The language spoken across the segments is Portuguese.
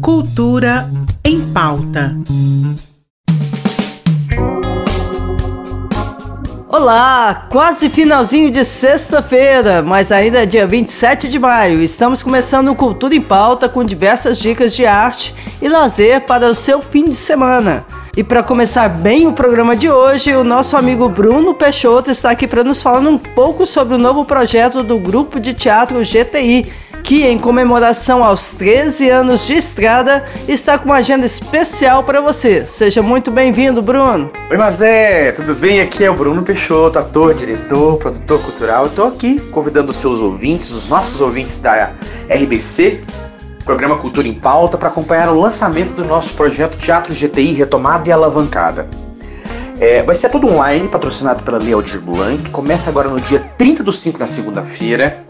Cultura em pauta. Olá, quase finalzinho de sexta-feira, mas ainda é dia 27 de maio. Estamos começando o Cultura em Pauta com diversas dicas de arte e lazer para o seu fim de semana. E para começar bem o programa de hoje, o nosso amigo Bruno Peixoto está aqui para nos falar um pouco sobre o novo projeto do grupo de teatro GTI que, em comemoração aos 13 anos de estrada, está com uma agenda especial para você. Seja muito bem-vindo, Bruno. Oi, Mazé, tudo bem? Aqui é o Bruno Peixoto, ator, diretor, produtor cultural. Estou aqui convidando os seus ouvintes, os nossos ouvintes da RBC, programa Cultura em Pauta, para acompanhar o lançamento do nosso projeto Teatro GTI Retomada e Alavancada. É, vai ser tudo online, patrocinado pela Lei Aldir Blanc. Começa agora no dia 30 do 5, na segunda-feira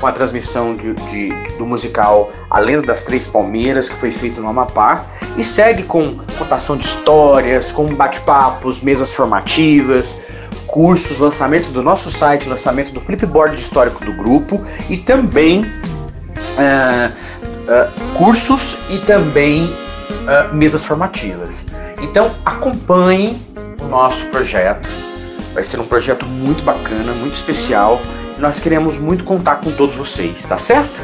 com a transmissão de, de, do musical A Lenda das Três Palmeiras, que foi feito no Amapá, e segue com contação de histórias, com bate-papos, mesas formativas, cursos, lançamento do nosso site, lançamento do flipboard histórico do grupo e também uh, uh, cursos e também uh, mesas formativas. Então acompanhe o nosso projeto. Vai ser um projeto muito bacana, muito especial nós queremos muito contar com todos vocês, tá certo?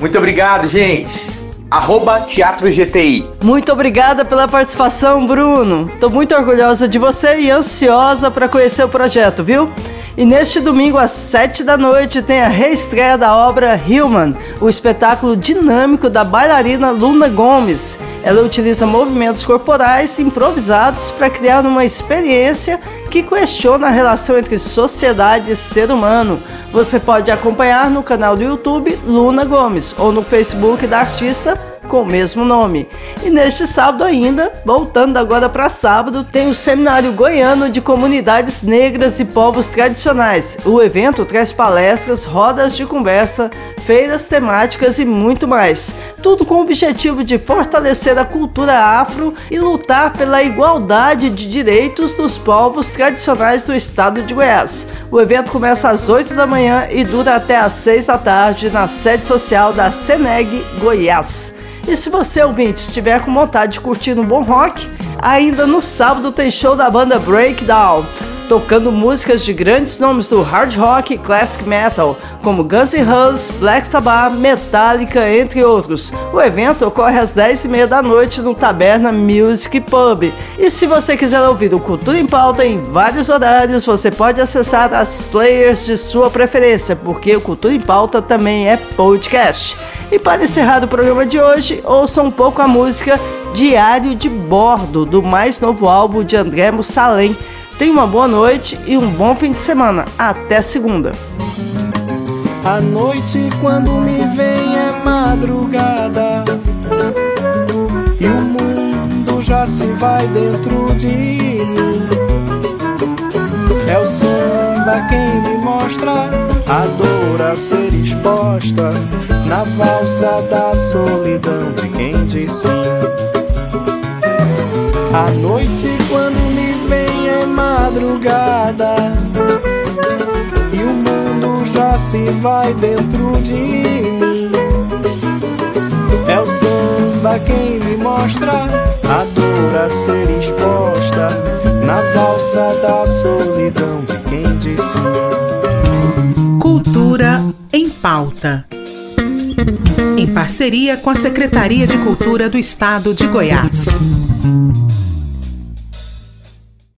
Muito obrigado, gente! Arroba Teatro GTI. Muito obrigada pela participação, Bruno. Estou muito orgulhosa de você e ansiosa para conhecer o projeto, viu? E neste domingo, às 7 da noite, tem a reestreia da obra Human, o espetáculo dinâmico da bailarina Luna Gomes. Ela utiliza movimentos corporais improvisados para criar uma experiência que questiona a relação entre sociedade e ser humano. Você pode acompanhar no canal do YouTube Luna Gomes ou no Facebook da artista com o mesmo nome. E neste sábado ainda, voltando agora para sábado, tem o Seminário Goiano de Comunidades Negras e Povos Tradicionais. O evento traz palestras, rodas de conversa, feiras temáticas e muito mais. Tudo com o objetivo de fortalecer a cultura afro e lutar pela igualdade de direitos dos povos tradicionais do estado de Goiás. O evento começa às 8 da manhã e dura até às 6 da tarde na sede social da Seneg Goiás. E se você, ouvinte, estiver com vontade de curtir um bom rock, ainda no sábado tem show da banda Breakdown, tocando músicas de grandes nomes do hard rock e classic metal, como Guns N' Roses, Black Sabbath, Metallica, entre outros. O evento ocorre às 10h30 da noite no Taberna Music Pub. E se você quiser ouvir o Cultura em Pauta em vários horários, você pode acessar as players de sua preferência, porque o Cultura em Pauta também é podcast. E para encerrar o programa de hoje, ouça um pouco a música Diário de Bordo, do mais novo álbum de André Mussalem. Tenha uma boa noite e um bom fim de semana. Até segunda. A noite quando me vem é madrugada E o mundo já se vai dentro de mim É o samba quem me mostra a dor a ser exposta na valsa da solidão de quem diz. A noite quando me madrugada e o mundo já se vai dentro de mim. É o samba quem me mostra a dor a ser exposta na valsa da solidão de quem diz sim. Cultura em pauta em parceria com a Secretaria de Cultura do Estado de Goiás.